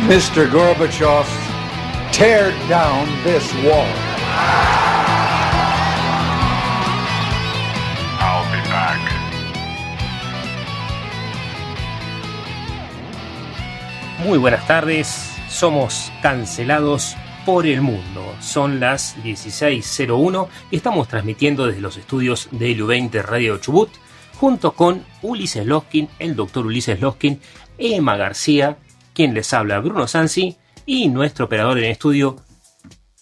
Mr. Gorbachev, tear down this wall. Muy buenas tardes, somos cancelados por el mundo. Son las 16.01 y estamos transmitiendo desde los estudios de LU20 Radio Chubut junto con Ulises Loskin, el doctor Ulises Loskin, Emma García, quien les habla Bruno Sansi y nuestro operador en estudio,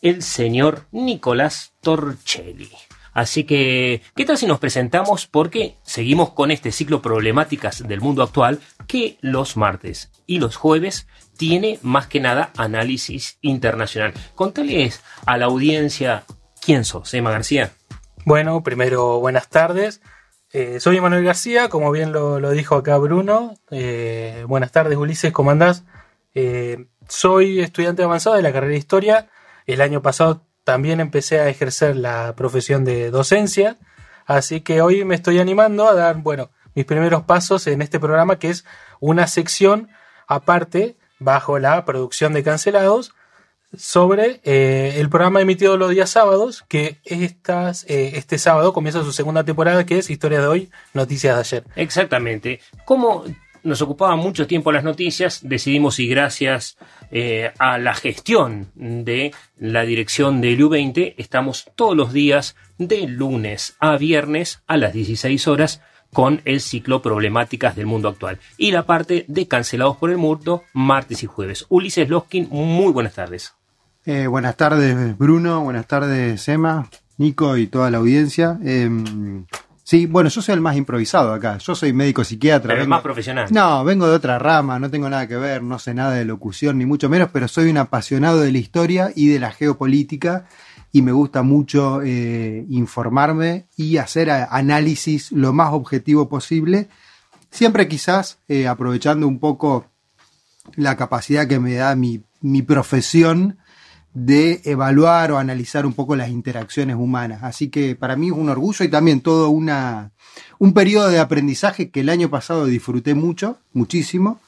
el señor Nicolás Torchelli. Así que, ¿qué tal si nos presentamos? Porque seguimos con este ciclo problemáticas del mundo actual que los martes y los jueves tiene más que nada análisis internacional. Contales a la audiencia quién sos, Emma García. Bueno, primero buenas tardes. Eh, soy Emanuel García, como bien lo, lo dijo acá Bruno. Eh, buenas tardes Ulises, ¿cómo andás? Eh, soy estudiante avanzado de la carrera de Historia. El año pasado también empecé a ejercer la profesión de docencia, así que hoy me estoy animando a dar, bueno, mis primeros pasos en este programa que es una sección aparte bajo la producción de Cancelados sobre eh, el programa emitido los días sábados, que estas, eh, este sábado comienza su segunda temporada, que es Historia de hoy, Noticias de ayer. Exactamente. Como nos ocupaba mucho tiempo las noticias, decidimos y gracias eh, a la gestión de la dirección del U20, estamos todos los días de lunes a viernes a las 16 horas con el ciclo Problemáticas del Mundo Actual y la parte de Cancelados por el Mundo martes y jueves. Ulises Loskin, muy buenas tardes. Eh, buenas tardes, Bruno. Buenas tardes, Emma, Nico y toda la audiencia. Eh, sí, bueno, yo soy el más improvisado acá. Yo soy médico psiquiatra. Pero vengo- más profesional. No, vengo de otra rama, no tengo nada que ver, no sé nada de locución, ni mucho menos, pero soy un apasionado de la historia y de la geopolítica y me gusta mucho eh, informarme y hacer análisis lo más objetivo posible, siempre quizás eh, aprovechando un poco la capacidad que me da mi, mi profesión de evaluar o analizar un poco las interacciones humanas. Así que para mí es un orgullo y también todo una, un periodo de aprendizaje que el año pasado disfruté mucho, muchísimo,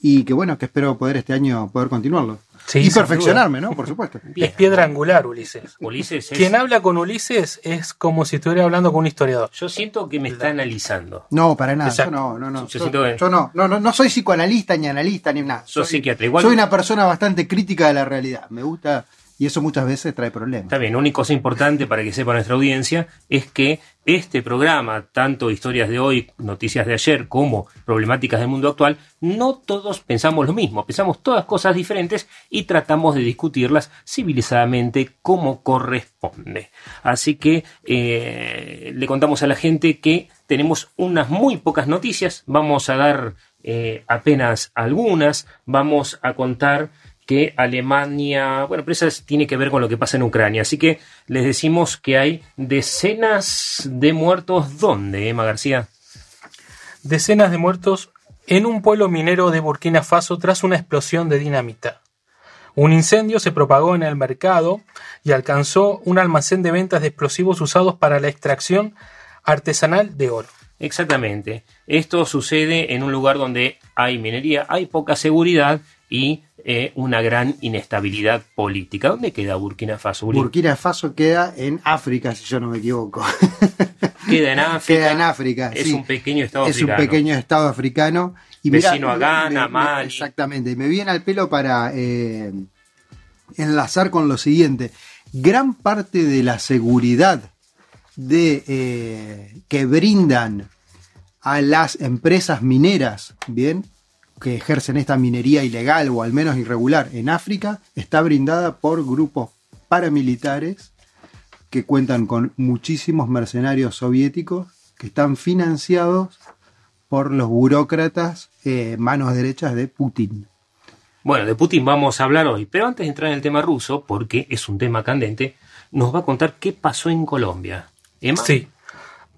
y que bueno, que espero poder este año poder continuarlo. Sí, y perfeccionarme, duda. ¿no? Por supuesto. Es piedra angular, Ulises. Ulises es- Quien habla con Ulises es como si estuviera hablando con un historiador. Yo siento que me está analizando. No, para nada. Exacto. Yo no, no, no. Yo Yo, siento que- yo no, no, no, no soy psicoanalista ni analista ni nada. Sos Soy- psiquiatra. Igual- Soy una persona bastante crítica de la realidad. Me gusta, y eso muchas veces trae problemas. Está bien, una cosa importante para que sepa nuestra audiencia es que este programa, tanto Historias de hoy, Noticias de ayer, como Problemáticas del Mundo Actual, no todos pensamos lo mismo, pensamos todas cosas diferentes y tratamos de discutirlas civilizadamente como corresponde. Así que eh, le contamos a la gente que tenemos unas muy pocas noticias, vamos a dar eh, apenas algunas, vamos a contar que Alemania, bueno, pero eso es- tiene que ver con lo que pasa en Ucrania. Así que les decimos que hay decenas de muertos. ¿Dónde, Emma García? Decenas de muertos en un pueblo minero de Burkina Faso tras una explosión de dinamita. Un incendio se propagó en el mercado y alcanzó un almacén de ventas de explosivos usados para la extracción artesanal de oro. Exactamente. Esto sucede en un lugar donde hay minería, hay poca seguridad y eh, una gran inestabilidad política. ¿Dónde queda Burkina Faso? Uri? Burkina Faso queda en África, si yo no me equivoco. Queda en África. Queda en África. Es sí. un pequeño estado Es africano. un pequeño estado africano. Y Vecino mirá, a Ghana, Mali. Exactamente. Me viene al pelo para eh, enlazar con lo siguiente. gran parte de la seguridad de, eh, que brindan a las empresas mineras, bien, que ejercen esta minería ilegal o al menos irregular en África, está brindada por grupos paramilitares que cuentan con muchísimos mercenarios soviéticos que están financiados por los burócratas eh, manos derechas de Putin. Bueno, de Putin vamos a hablar hoy, pero antes de entrar en el tema ruso, porque es un tema candente, nos va a contar qué pasó en Colombia. ¿Emma? Sí.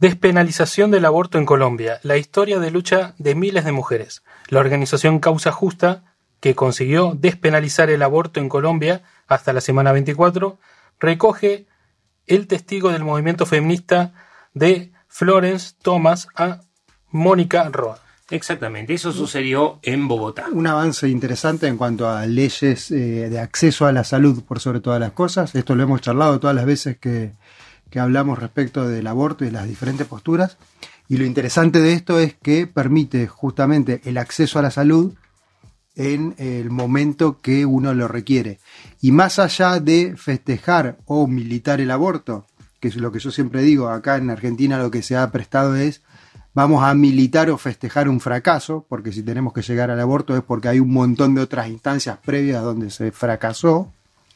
Despenalización del aborto en Colombia, la historia de lucha de miles de mujeres. La organización Causa Justa, que consiguió despenalizar el aborto en Colombia hasta la semana 24, recoge el testigo del movimiento feminista de Florence Thomas a Mónica Roa. Exactamente, eso sucedió en Bogotá. Un avance interesante en cuanto a leyes eh, de acceso a la salud por sobre todas las cosas. Esto lo hemos charlado todas las veces que, que hablamos respecto del aborto y las diferentes posturas. Y lo interesante de esto es que permite justamente el acceso a la salud en el momento que uno lo requiere. Y más allá de festejar o militar el aborto, que es lo que yo siempre digo, acá en Argentina lo que se ha prestado es vamos a militar o festejar un fracaso, porque si tenemos que llegar al aborto es porque hay un montón de otras instancias previas donde se fracasó.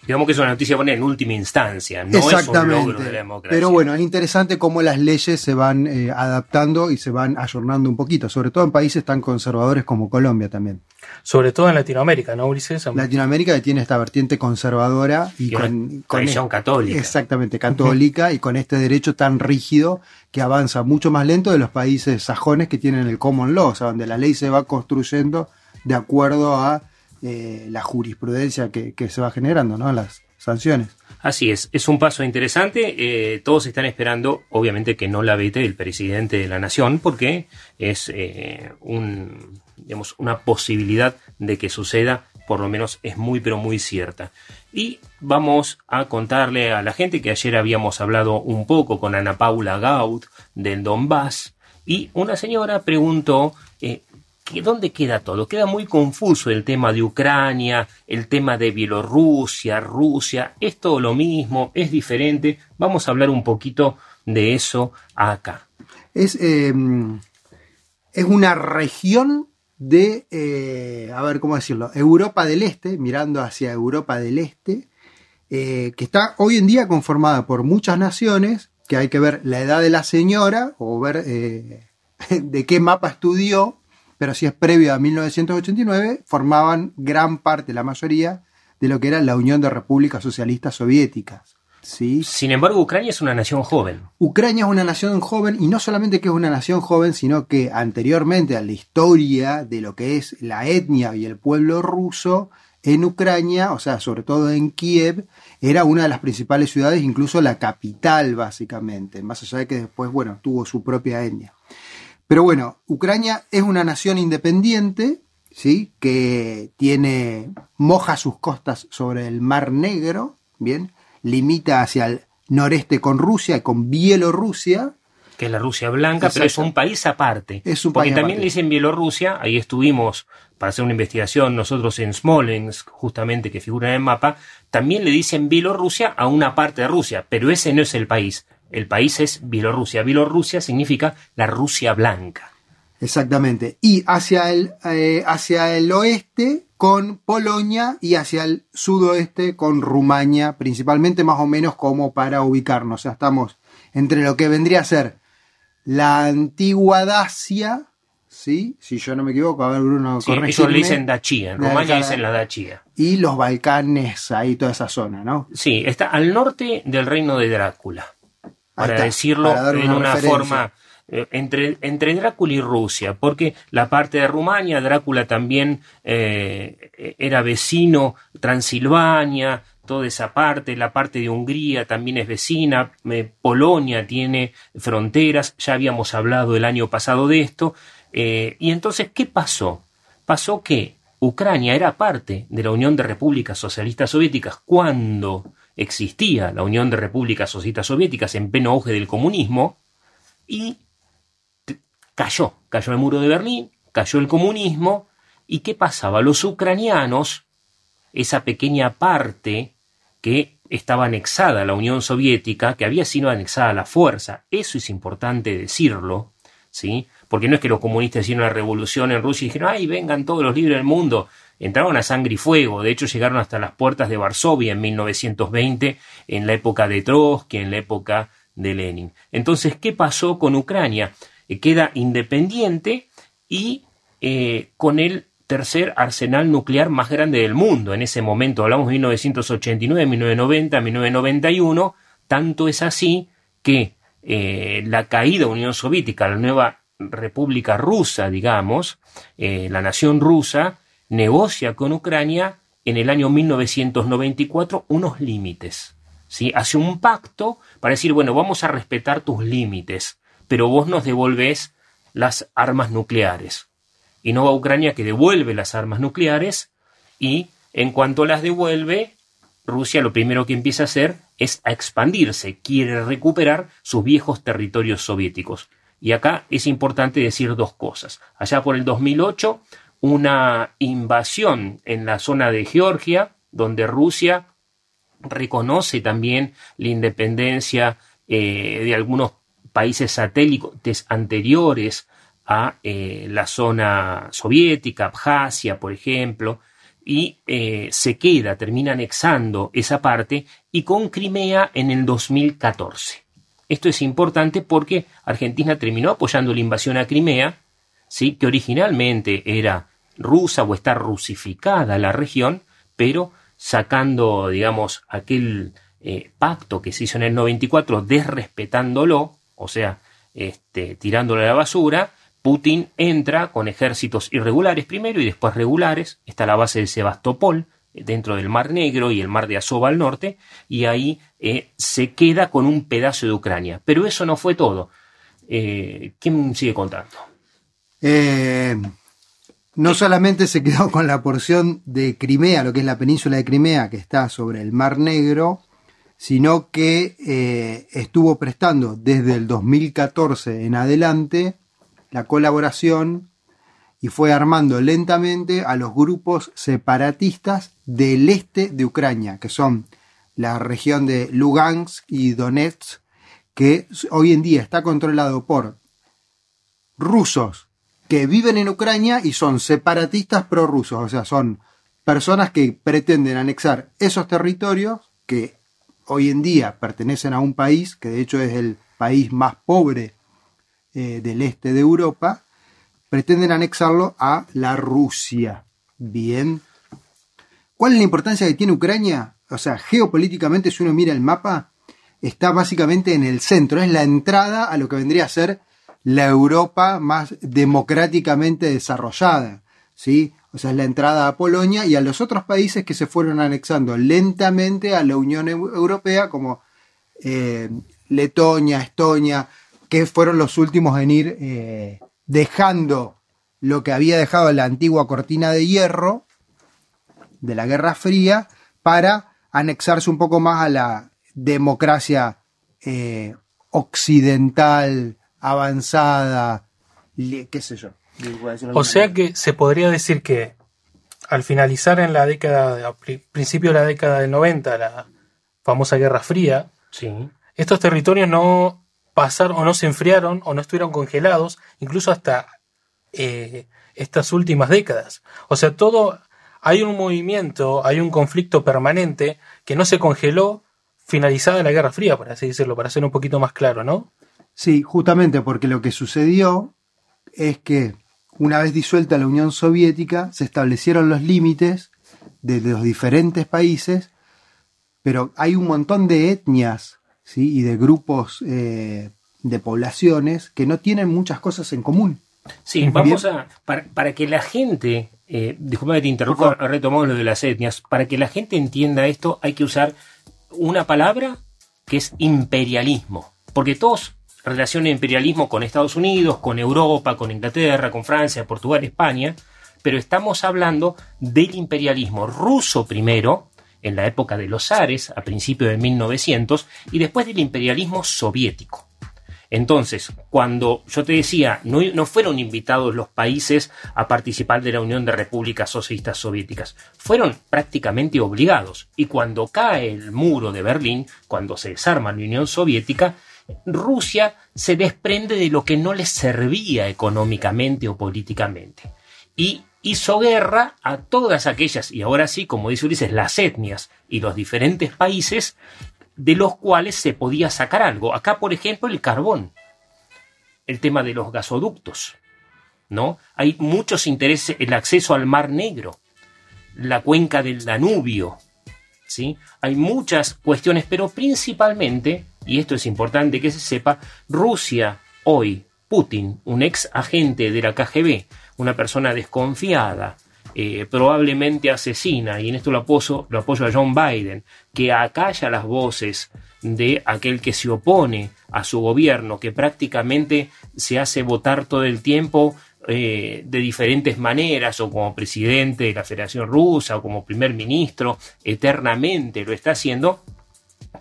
Digamos que es una noticia buena en última instancia, no es un logro de la democracia. Pero bueno, es interesante cómo las leyes se van eh, adaptando y se van ayornando un poquito, sobre todo en países tan conservadores como Colombia también. Sobre todo en Latinoamérica, ¿no, Ulises? Latinoamérica tiene esta vertiente conservadora y, con, con religión católica. Exactamente, católica y con este derecho tan rígido que avanza mucho más lento de los países sajones que tienen el common law, o sea, donde la ley se va construyendo de acuerdo a eh, la jurisprudencia que, se va generando, ¿no? Las sanciones. Así es, es un paso interesante. Eh, todos están esperando, obviamente, que no la vete el presidente de la nación, porque es eh, una posibilidad de que suceda, por lo menos es muy, pero muy cierta. Y vamos a contarle a la gente que ayer habíamos hablado un poco con Ana Paula Gaud del Donbass, y una señora preguntó ¿Dónde queda todo? Queda muy confuso el tema de Ucrania, el tema de Bielorrusia, Rusia. ¿Es todo lo mismo? ¿Es diferente? Vamos a hablar un poquito de eso acá. Es, eh, es una región de, eh, a ver cómo decirlo, Europa del Este, mirando hacia Europa del Este, eh, que está hoy en día conformada por muchas naciones, que hay que ver la edad de la señora o ver eh, de qué mapa estudió pero si es previo a 1989, formaban gran parte, la mayoría, de lo que era la Unión de Repúblicas Socialistas Soviéticas. ¿sí? Sin embargo, Ucrania es una nación joven. Ucrania es una nación joven y no solamente que es una nación joven, sino que anteriormente a la historia de lo que es la etnia y el pueblo ruso, en Ucrania, o sea, sobre todo en Kiev, era una de las principales ciudades, incluso la capital básicamente, más allá de que después, bueno, tuvo su propia etnia. Pero bueno, Ucrania es una nación independiente, ¿sí? Que tiene, moja sus costas sobre el Mar Negro, ¿bien? Limita hacia el noreste con Rusia y con Bielorrusia. Que es la Rusia blanca, pero es un país aparte. Es un Porque país también aparte. le dicen Bielorrusia, ahí estuvimos para hacer una investigación nosotros en Smolensk, justamente que figura en el mapa, también le dicen Bielorrusia a una parte de Rusia, pero ese no es el país. El país es Bielorrusia. Bielorrusia significa la Rusia blanca. Exactamente. Y hacia el, eh, hacia el oeste con Polonia y hacia el sudoeste con Rumania, principalmente más o menos como para ubicarnos. O sea, estamos entre lo que vendría a ser la antigua Dacia, ¿sí? Si yo no me equivoco, a ver Bruno, Sí, ellos le dicen Dachia, en Rumania dicen la Dachia. Y los Balcanes, ahí toda esa zona, ¿no? Sí, está al norte del reino de Drácula. Para está, decirlo para en una forma eh, entre, entre Drácula y Rusia, porque la parte de Rumania, Drácula también eh, era vecino, Transilvania, toda esa parte, la parte de Hungría también es vecina, eh, Polonia tiene fronteras, ya habíamos hablado el año pasado de esto, eh, y entonces, ¿qué pasó? Pasó que Ucrania era parte de la Unión de Repúblicas Socialistas Soviéticas cuando existía la Unión de Repúblicas Socialistas Soviéticas en pleno auge del comunismo y cayó, cayó el muro de Berlín, cayó el comunismo y ¿qué pasaba? Los ucranianos, esa pequeña parte que estaba anexada la Unión Soviética, que había sido anexada a la fuerza. Eso es importante decirlo, ¿sí? Porque no es que los comunistas hicieron la revolución en Rusia y dijeron, ay, vengan todos los libres del mundo. Entraron a sangre y fuego. De hecho, llegaron hasta las puertas de Varsovia en 1920, en la época de Trotsky, en la época de Lenin. Entonces, ¿qué pasó con Ucrania? Eh, queda independiente y eh, con el tercer arsenal nuclear más grande del mundo. En ese momento, hablamos de 1989, 1990, 1991, tanto es así que eh, la caída de Unión Soviética, la nueva República Rusa, digamos, la nación rusa, negocia con Ucrania en el año 1994 unos límites. ¿sí? Hace un pacto para decir, bueno, vamos a respetar tus límites, pero vos nos devolvés las armas nucleares. Y no va Ucrania que devuelve las armas nucleares y en cuanto las devuelve, Rusia lo primero que empieza a hacer es a expandirse, quiere recuperar sus viejos territorios soviéticos. Y acá es importante decir dos cosas. Allá por el 2008, una invasión en la zona de Georgia, donde Rusia reconoce también la independencia eh, de algunos países satélites anteriores a eh, la zona soviética, Abjasia, por ejemplo, y eh, se queda, termina anexando esa parte, y con Crimea en el 2014. Esto es importante porque Argentina terminó apoyando la invasión a Crimea, ¿sí? que originalmente era rusa o está rusificada la región, pero sacando, digamos, aquel eh, pacto que se hizo en el 94, desrespetándolo, o sea, este, tirándolo a la basura, Putin entra con ejércitos irregulares primero y después regulares, está la base de Sebastopol, dentro del Mar Negro y el Mar de Azov al norte, y ahí eh, se queda con un pedazo de Ucrania. Pero eso no fue todo. Eh, ¿Quién sigue contando? Eh, no solamente se quedó con la porción de Crimea, lo que es la península de Crimea, que está sobre el Mar Negro, sino que estuvo prestando desde el 2014 en adelante la colaboración y fue armando lentamente a los grupos separatistas del este de Ucrania, que son la región de Lugansk y Donetsk, que hoy en día está controlado por rusos que viven en Ucrania y son separatistas prorrusos, o sea, son personas que pretenden anexar esos territorios que hoy en día pertenecen a un país, que de hecho es el país más pobre eh, del este de Europa, pretenden anexarlo a la Rusia. Bien. ¿Cuál es la importancia que tiene Ucrania? O sea, geopolíticamente, si uno mira el mapa, está básicamente en el centro, es la entrada a lo que vendría a ser la Europa más democráticamente desarrollada. ¿sí? O sea, es la entrada a Polonia y a los otros países que se fueron anexando lentamente a la Unión Europea, como eh, Letonia, Estonia, que fueron los últimos en ir eh, dejando lo que había dejado la antigua cortina de hierro de la Guerra Fría para anexarse un poco más a la democracia eh, occidental, avanzada, qué sé yo. O sea que se podría decir que al finalizar en la década, al principio de la década del 90, la famosa Guerra Fría, sí. estos territorios no pasaron o no se enfriaron o no estuvieron congelados, incluso hasta eh, estas últimas décadas. O sea, todo, hay un movimiento, hay un conflicto permanente que no se congeló finalizada la Guerra Fría, por así decirlo, para ser un poquito más claro, ¿no? Sí, justamente porque lo que sucedió es que una vez disuelta la Unión Soviética, se establecieron los límites de los diferentes países, pero hay un montón de etnias y de grupos eh, de poblaciones que no tienen muchas cosas en común. Sí, vamos a. Para, que la gente. Eh, disculpa que te interrumpa, retomamos lo de las etnias. Para que la gente entienda esto, hay que usar una palabra que es imperialismo. Porque todos relacionan imperialismo con Estados Unidos, con Europa, con Inglaterra, con Francia, Portugal, España. Pero estamos hablando del imperialismo ruso primero, en la época de los zares, a principios de 1900, y después del imperialismo soviético. Entonces, cuando yo te decía, no, no, fueron invitados los países a participar de la Unión de Repúblicas Socialistas Soviéticas, fueron prácticamente obligados. Y cuando cae el muro de Berlín, cuando se desarma la Unión Soviética, Rusia se desprende de lo que no les servía económicamente o políticamente. Y hizo guerra a todas aquellas, y ahora sí, como dice Ulises, las etnias y los diferentes países de los cuales se podía sacar algo. Acá, por ejemplo, el carbón, el tema de los gasoductos, ¿no? Hay muchos intereses, el acceso al Mar Negro, la cuenca del Danubio, ¿sí? Hay muchas cuestiones, pero principalmente, y esto es importante que se sepa, Rusia hoy, Putin, un ex agente de la KGB, una persona desconfiada, eh, probablemente asesina, y en esto lo apoyo, lo apoyo a John Biden, que acalla las voces de aquel que se opone a su gobierno, que prácticamente se hace votar todo el tiempo eh, de diferentes maneras, o como presidente de la Federación Rusa, o como primer ministro, eternamente lo está haciendo,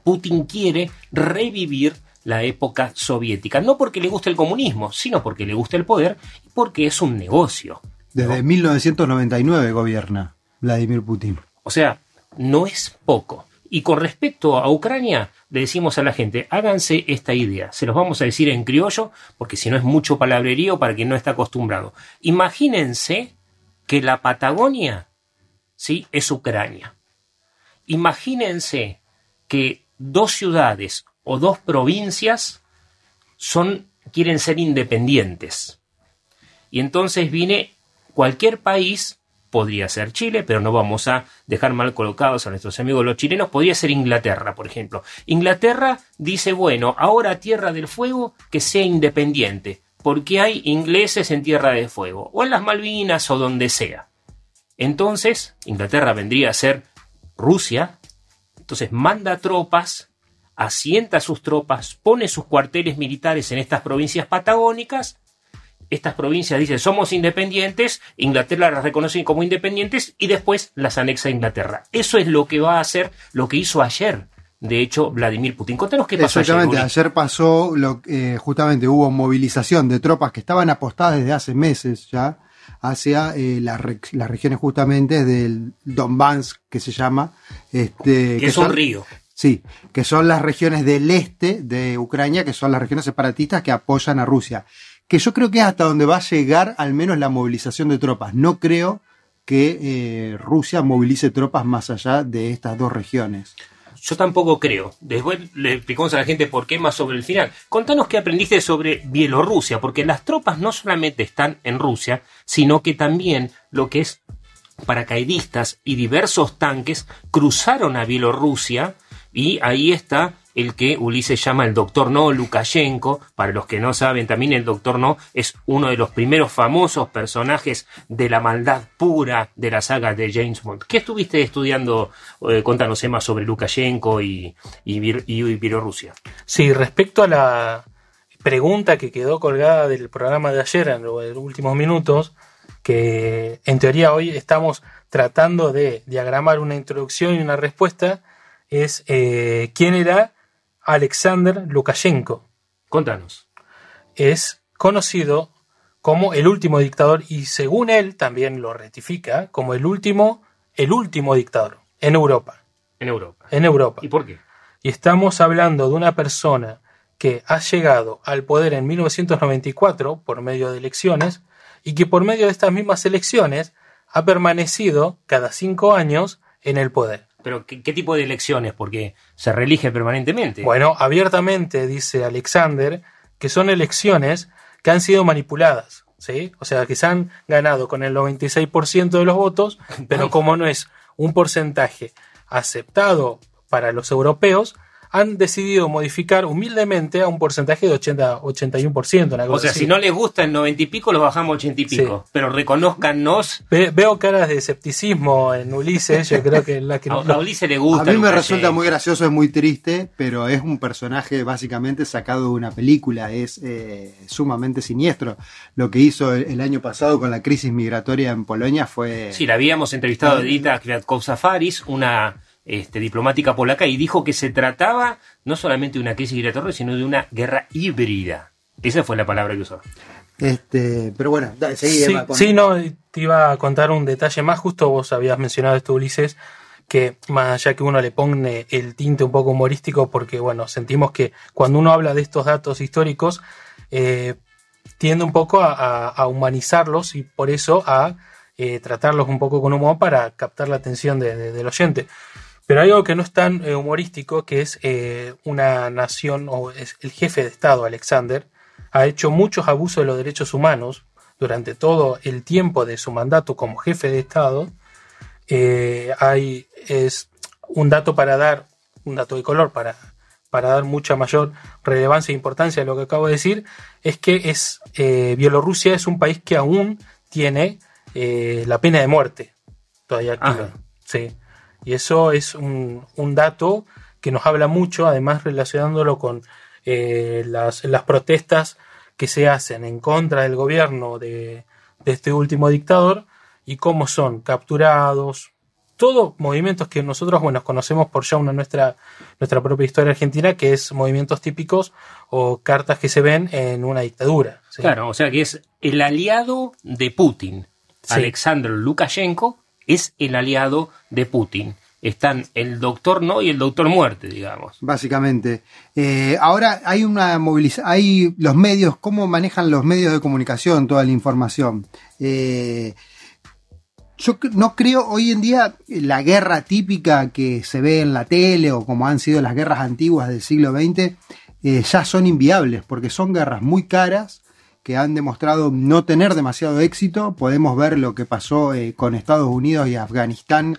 Putin quiere revivir la época soviética, no porque le guste el comunismo, sino porque le gusta el poder y porque es un negocio. Desde 1999 gobierna Vladimir Putin. O sea, no es poco. Y con respecto a Ucrania, le decimos a la gente, háganse esta idea. Se los vamos a decir en criollo, porque si no es mucho palabrerío para quien no está acostumbrado. Imagínense que la Patagonia, ¿sí? Es Ucrania. Imagínense que dos ciudades o dos provincias son, quieren ser independientes. Y entonces viene cualquier país, podría ser Chile, pero no vamos a dejar mal colocados a nuestros amigos los chilenos, podría ser Inglaterra, por ejemplo. Inglaterra dice, bueno, ahora Tierra del Fuego que sea independiente, porque hay ingleses en Tierra del Fuego, o en las Malvinas o donde sea. Entonces, Inglaterra vendría a ser Rusia, entonces manda tropas, asienta sus tropas, pone sus cuarteles militares en estas provincias patagónicas estas provincias dicen somos independientes, Inglaterra las reconoce como independientes y después las anexa a Inglaterra. Eso es lo que va a hacer, lo que hizo ayer. De hecho, Vladimir Putin. Contanos qué pasó Exactamente, ayer. pasó, lo, eh, justamente hubo movilización de tropas que estaban apostadas desde hace meses ya hacia eh, las, regiones justamente del Donbass, que se llama. Este, que, es un río. Sí, que son las regiones del este de Ucrania, que son las regiones separatistas que apoyan a Rusia que yo creo que es hasta donde va a llegar al menos la movilización de tropas. No creo que eh, Rusia movilice tropas más allá de estas dos regiones. Yo tampoco creo. Después le explicamos a la gente por qué más sobre el final. Contanos qué aprendiste sobre Bielorrusia, porque las tropas no solamente están en Rusia, sino que también lo que es paracaidistas y diversos tanques cruzaron a Bielorrusia y ahí está el que Ulises llama el Doctor No Lukashenko. Para los que no saben, también el Doctor No es uno de los primeros famosos personajes de la maldad pura de la saga de James Bond. ¿Qué estuviste estudiando? Eh, contanos, más sobre Lukashenko y, y, Bielorrusia. Sí, respecto a la pregunta que quedó colgada del programa de ayer en los últimos minutos, que en teoría hoy estamos tratando de diagramar una introducción y una respuesta, es eh, quién era Alexander Lukashenko. Contanos. Es conocido como el último dictador y según él también lo ratifica como el último, el último dictador en Europa. En Europa. En Europa. ¿Y por qué? Y estamos hablando de una persona que ha llegado al poder en 1994 por medio de elecciones y que por medio de estas mismas elecciones ha permanecido cada cinco años en el poder. Pero ¿qué, tipo de elecciones? Porque se reelige permanentemente. Bueno, abiertamente dice Alexander que son elecciones que han sido manipuladas, ¿sí? O sea, que se han ganado con el 96% de los votos, pero como no es un porcentaje aceptado para los europeos, han decidido modificar humildemente a un porcentaje de 80, 81%. Una cosa o sea, si no les gusta el 90 y pico, los bajamos a 80 y pico. Pero reconozcannos. veo caras de escepticismo en Ulises. Yo creo que la que a, a, Ulises le gusta. A mí me resulta muy gracioso, es muy triste, pero es un personaje básicamente sacado de una película. Es eh, sumamente siniestro. Lo que hizo el, año pasado con la crisis migratoria en Polonia fue. Sí, la habíamos entrevistado a Edita Kwiatkowska Faris, una este, diplomática polaca y dijo que se trataba no solamente de una crisis migratoria, sino de una guerra híbrida. Esa fue la palabra que usó. Este, pero bueno, dale, seguí, Sí, Emma, con- sí, no, te iba a contar un detalle más. Justo vos habías mencionado esto, Ulises, que más allá que uno le pone el tinte un poco humorístico, porque bueno, sentimos que cuando uno habla de estos datos históricos, eh, tiende un poco a, a- a humanizarlos y por eso a eh, tratarlos un poco con humor para captar la atención de- de- del oyente. Pero hay algo que no es tan eh, humorístico, que es eh, una nación, o es el jefe de Estado, Alexander, ha hecho muchos abusos de los derechos humanos durante todo el tiempo de su mandato como jefe de Estado. Eh, hay es un dato para dar, un dato de color para, para dar mucha mayor relevancia e importancia a lo que acabo de decir, es que es eh, Bielorrusia es un país que aún tiene eh, la pena de muerte todavía activa. Sí. Y eso es un, un dato que nos habla mucho, además relacionándolo con eh, las, las protestas que se hacen en contra del gobierno de, de este último dictador y cómo son capturados, todos movimientos que nosotros bueno, conocemos por ya una nuestra, nuestra propia historia argentina, que es movimientos típicos o cartas que se ven en una dictadura. ¿sí? Claro, o sea que es el aliado de Putin. Sí. Alexander Lukashenko es el aliado de Putin. Están el doctor no y el doctor muerte, digamos. Básicamente. Eh, ahora hay una movilización, hay los medios, cómo manejan los medios de comunicación toda la información. Eh, yo no creo hoy en día la guerra típica que se ve en la tele o como han sido las guerras antiguas del siglo XX eh, ya son inviables porque son guerras muy caras que han demostrado no tener demasiado éxito. Podemos ver lo que pasó eh, con Estados Unidos y Afganistán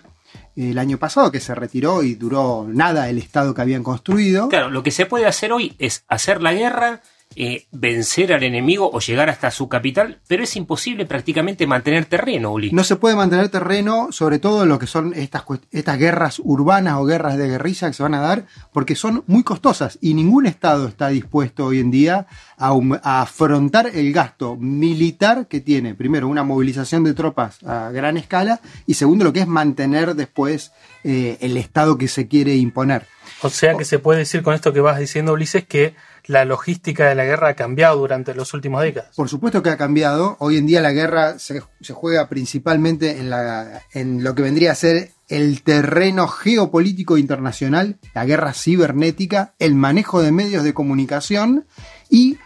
eh, el año pasado, que se retiró y duró nada el Estado que habían construido. Claro, lo que se puede hacer hoy es hacer la guerra, eh, vencer al enemigo o llegar hasta su capital, pero es imposible prácticamente mantener terreno, Uli. No se puede mantener terreno, sobre todo en lo que son estas, estas guerras urbanas o guerras de guerrilla que se van a dar, porque son muy costosas y ningún Estado está dispuesto hoy en día a, a afrontar el gasto militar que tiene, primero, una movilización de tropas a gran escala y segundo, lo que es mantener después eh, el Estado que se quiere imponer. O sea que se puede decir con esto que vas diciendo, Ulises, que la logística de la guerra ha cambiado durante las últimas décadas. Por supuesto que ha cambiado. Hoy en día la guerra se, juega principalmente en, lo que vendría a ser el terreno geopolítico internacional, la guerra cibernética, el manejo de medios de comunicación y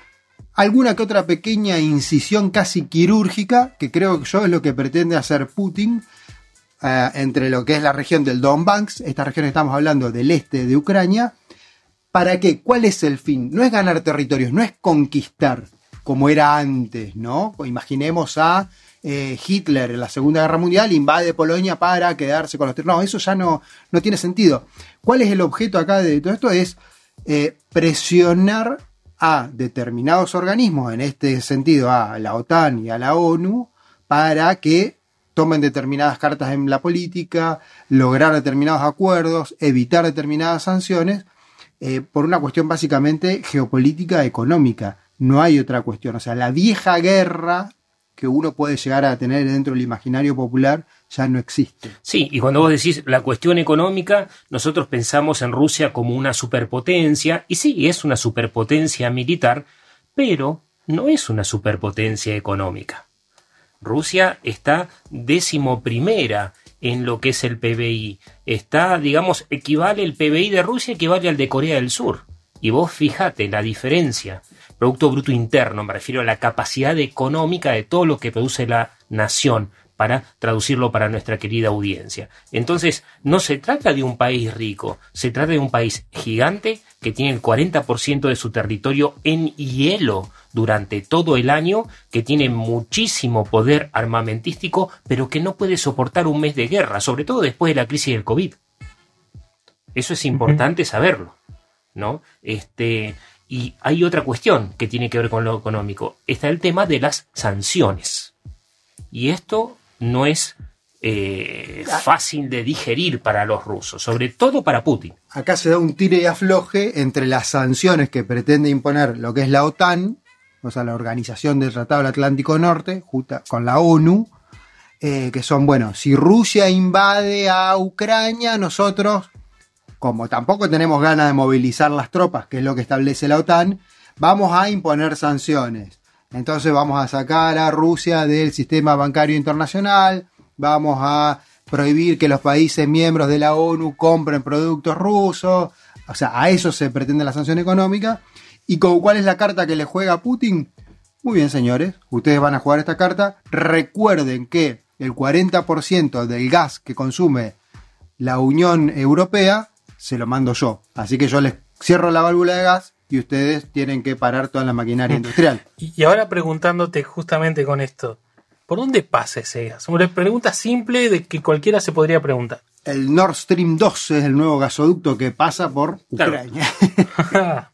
alguna que otra pequeña incisión casi quirúrgica, que creo que yo es lo que pretende hacer Putin eh, entre lo que es la región del Donbass, esta región estamos hablando del este de Ucrania, ¿Para qué? ¿Cuál es el fin? No es ganar territorios, no es conquistar como era antes, ¿no? Imaginemos a eh, Hitler en la Segunda Guerra Mundial, invade Polonia para quedarse con los. No, eso ya no, no tiene sentido. ¿Cuál es el objeto acá de todo esto? Es eh, presionar a determinados organismos, en este sentido a la OTAN y a la ONU, para que tomen determinadas cartas en la política, lograr determinados acuerdos, evitar determinadas sanciones, eh, por una cuestión básicamente geopolítica económica. No hay otra cuestión. O sea, la vieja guerra que uno puede llegar a tener dentro del imaginario popular ya no existe. Sí, y cuando vos decís la cuestión económica, nosotros pensamos en Rusia como una superpotencia, y sí, es una superpotencia militar, pero no es una superpotencia económica. Rusia está décimo primera en lo que es el PBI. Está, digamos, equivale el PBI de Rusia, equivale al de Corea del Sur. Y vos fíjate la diferencia. Producto Bruto Interno, me refiero a la capacidad económica de todo lo que produce la nación, para traducirlo para nuestra querida audiencia. Entonces, no se trata de un país rico, se trata de un país gigante que tiene el 40% de su territorio en hielo durante todo el año, que tiene muchísimo poder armamentístico, pero que no puede soportar un mes de guerra, sobre todo después de la crisis del COVID. Eso es importante saberlo, ¿no? Este, y hay otra cuestión que tiene que ver con lo económico. Está el tema de las sanciones. Y esto no es eh, fácil de digerir para los rusos, sobre todo para Putin. Acá se da un tire y afloje entre las sanciones que pretende imponer lo que es la OTAN, o sea, la Organización del Tratado del Atlántico Norte, justa, con la ONU, eh, que son, bueno, si Rusia invade a Ucrania, nosotros, como tampoco tenemos ganas de movilizar las tropas, que es lo que establece la OTAN, vamos a imponer sanciones. Entonces vamos a sacar a Rusia del sistema bancario internacional, vamos a prohibir que los países miembros de la ONU compren productos rusos, o sea, a eso se pretende la sanción económica. ¿Y con cuál es la carta que le juega Putin? Muy bien, señores, ustedes van a jugar esta carta. Recuerden que el 40% del gas que consume la Unión Europea se lo mando yo. Así que yo les cierro la válvula de gas y ustedes tienen que parar toda la maquinaria industrial. Y ahora preguntándote justamente con esto, ¿por dónde pasa ese gas? Una pregunta simple de que cualquiera se podría preguntar. El Nord Stream 2 es el nuevo gasoducto que pasa por Ucrania.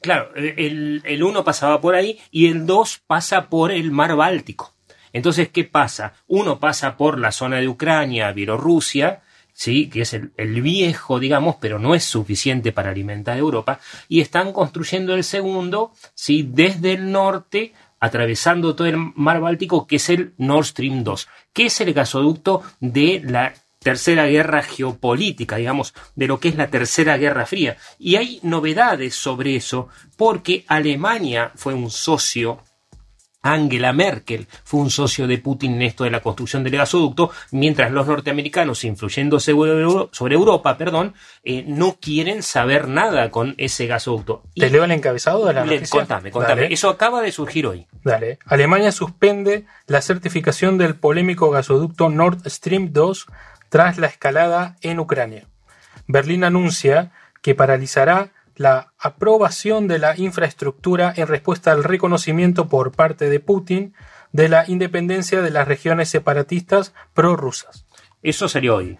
Claro, el, el 1 pasaba por ahí y el 2 pasa por el mar Báltico. Entonces, ¿qué pasa? Uno pasa por la zona de Ucrania, Bielorrusia, ¿sí? que es el, el, viejo, digamos, pero no es suficiente para alimentar Europa, y están construyendo el segundo, ¿sí? desde el norte, atravesando todo el mar Báltico, que es el Nord Stream 2, que es el gasoducto de la tercera guerra geopolítica, digamos, de lo que es la tercera guerra fría. Y hay novedades sobre eso, porque Alemania fue un socio Angela Merkel fue un socio de Putin en esto de la construcción del gasoducto, mientras los norteamericanos, influyendo sobre Europa, perdón, eh, no quieren saber nada con ese gasoducto. ¿Te leo el encabezado de la noticia? Contame, contame. Dale. Eso acaba de surgir hoy. Dale. Alemania suspende la certificación del polémico gasoducto Nord Stream 2 tras la escalada en Ucrania. Berlín anuncia que paralizará la aprobación de la infraestructura en respuesta al reconocimiento por parte de Putin de la independencia de las regiones separatistas prorrusas. Eso salió hoy.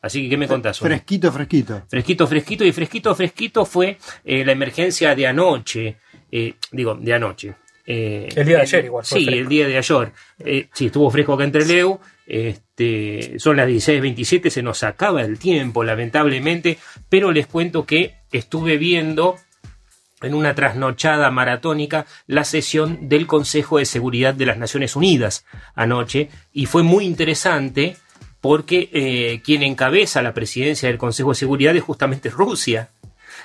Así que, ¿qué me contás hoy? Fresquito, fresquito. Fresquito, fresquito. Y fresquito, fresquito fue eh, la emergencia de anoche. Eh, digo, de anoche. Eh, el día de ayer, igual. sí, el día de ayer. Eh, sí, estuvo fresco acá entre Leu. Este, son las 16.27, se nos acaba el tiempo, lamentablemente. Pero les cuento que estuve viendo en una trasnochada maratónica la sesión del Consejo de Seguridad de las Naciones Unidas anoche y fue muy interesante porque eh, quien encabeza la presidencia del Consejo de Seguridad es justamente Rusia.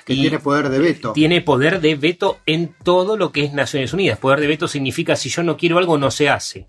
Que y tiene poder de veto. Tiene poder de veto en todo lo que es Naciones Unidas. Poder de veto significa si yo no quiero algo no se hace.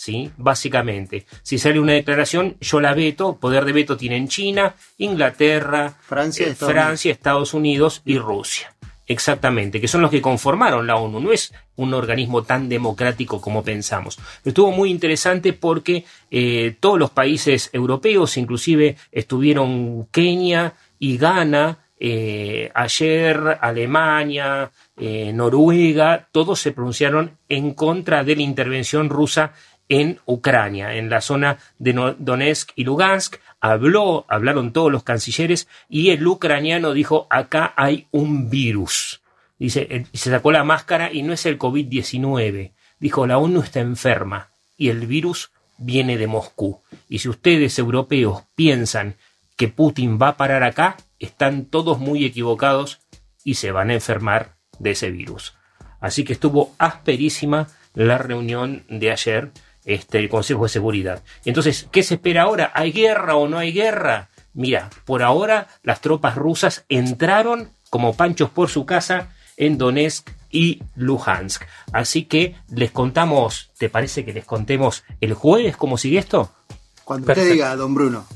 ¿Sí? Básicamente. Si sale una declaración, yo la veto. Poder de veto tienen China, Inglaterra, Francia, eh, Estados, Francia Estados Unidos y Rusia. Exactamente, que son los que conformaron la ONU. No es un organismo tan democrático como pensamos. Estuvo muy interesante porque eh, todos los países europeos, inclusive estuvieron Kenia y Ghana, eh, ayer Alemania, eh, Noruega, todos se pronunciaron en contra de la intervención rusa en Ucrania, en la zona de Donetsk y Lugansk. Habló, hablaron todos los cancilleres y el ucraniano dijo, acá hay un virus. Dice, se sacó la máscara y no es el COVID-19. Dijo, la ONU está enferma y el virus viene de Moscú. Y si ustedes europeos piensan que Putin va a parar acá, están todos muy equivocados y se van a enfermar de ese virus. Así que estuvo asperísima la reunión de ayer este, el Consejo de Seguridad. Entonces, ¿qué se espera ahora? ¿Hay guerra o no hay guerra? Mira, por ahora las tropas rusas entraron como panchos por su casa en Donetsk y Luhansk. Así que les contamos, ¿te parece que les contemos el jueves cómo sigue esto? Cuando Perfecto. usted diga, don Bruno.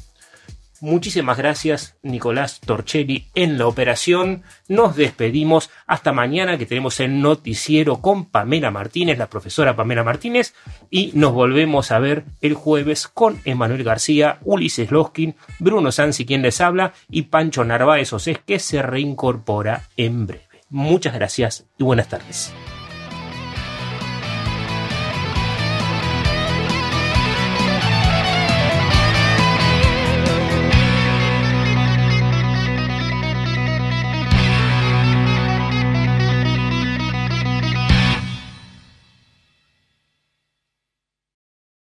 Muchísimas gracias, Nicolás Torchelli, en la operación. Nos despedimos hasta mañana, que tenemos el noticiero con Pamela Martínez, la profesora Pamela Martínez, y nos volvemos a ver el jueves con Emanuel García, Ulises Loskin, Bruno Sansi, quien les habla, y Pancho Narváez Osés, que se reincorpora en breve. Muchas gracias y buenas tardes.